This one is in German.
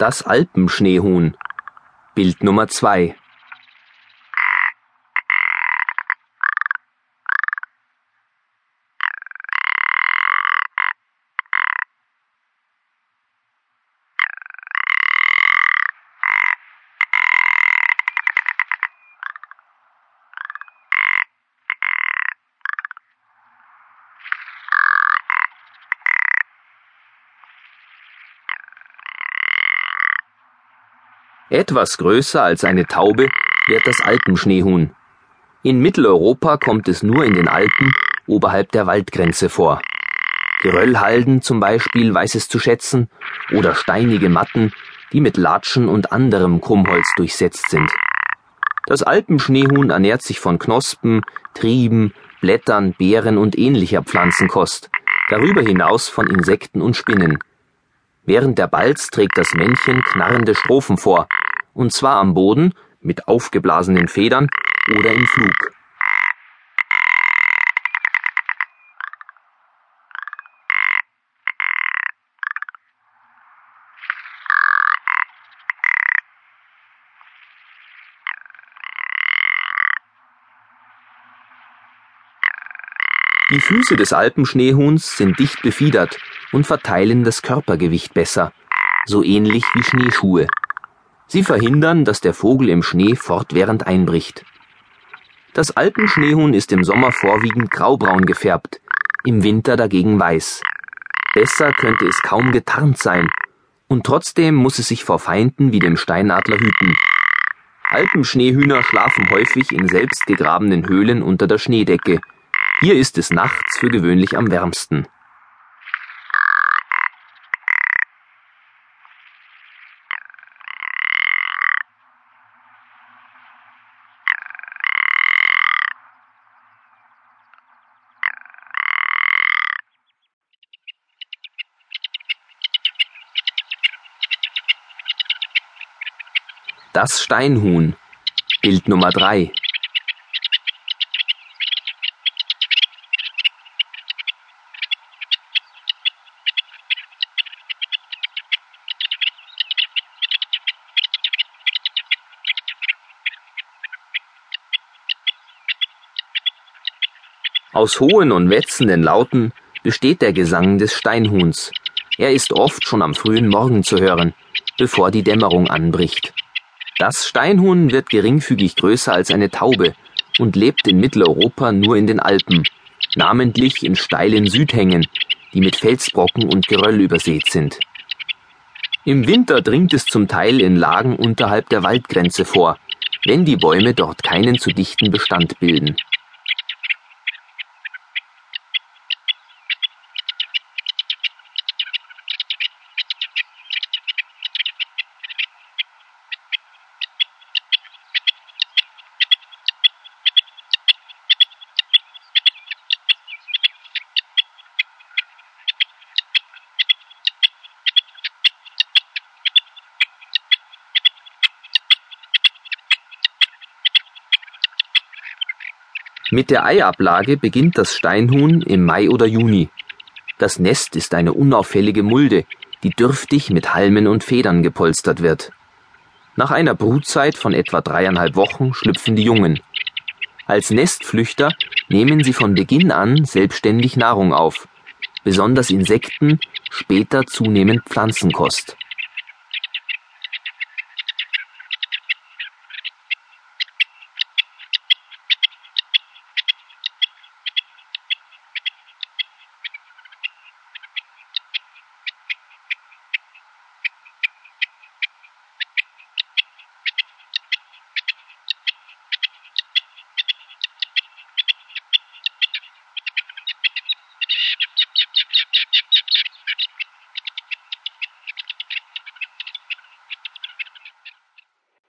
Das Alpenschneehuhn. Bild Nummer zwei. Etwas größer als eine Taube wird das Alpenschneehuhn. In Mitteleuropa kommt es nur in den Alpen oberhalb der Waldgrenze vor. Geröllhalden zum Beispiel weiß es zu schätzen oder steinige Matten, die mit Latschen und anderem Krummholz durchsetzt sind. Das Alpenschneehuhn ernährt sich von Knospen, Trieben, Blättern, Beeren und ähnlicher Pflanzenkost, darüber hinaus von Insekten und Spinnen. Während der Balz trägt das Männchen knarrende Strophen vor, und zwar am Boden mit aufgeblasenen Federn oder im Flug. Die Füße des Alpenschneehuhns sind dicht befiedert und verteilen das Körpergewicht besser, so ähnlich wie Schneeschuhe. Sie verhindern, dass der Vogel im Schnee fortwährend einbricht. Das Alpenschneehuhn ist im Sommer vorwiegend graubraun gefärbt, im Winter dagegen weiß. Besser könnte es kaum getarnt sein, und trotzdem muss es sich vor Feinden wie dem Steinadler hüten. Alpenschneehühner schlafen häufig in selbst gegrabenen Höhlen unter der Schneedecke. Hier ist es nachts für gewöhnlich am wärmsten. Das Steinhuhn. Bild Nummer drei. Aus hohen und wetzenden Lauten besteht der Gesang des Steinhuhns. Er ist oft schon am frühen Morgen zu hören, bevor die Dämmerung anbricht. Das Steinhuhn wird geringfügig größer als eine Taube und lebt in Mitteleuropa nur in den Alpen, namentlich in steilen Südhängen, die mit Felsbrocken und Geröll übersät sind. Im Winter dringt es zum Teil in Lagen unterhalb der Waldgrenze vor, wenn die Bäume dort keinen zu dichten Bestand bilden. Mit der Eiablage beginnt das Steinhuhn im Mai oder Juni. Das Nest ist eine unauffällige Mulde, die dürftig mit Halmen und Federn gepolstert wird. Nach einer Brutzeit von etwa dreieinhalb Wochen schlüpfen die Jungen. Als Nestflüchter nehmen sie von Beginn an selbstständig Nahrung auf, besonders Insekten, später zunehmend Pflanzenkost.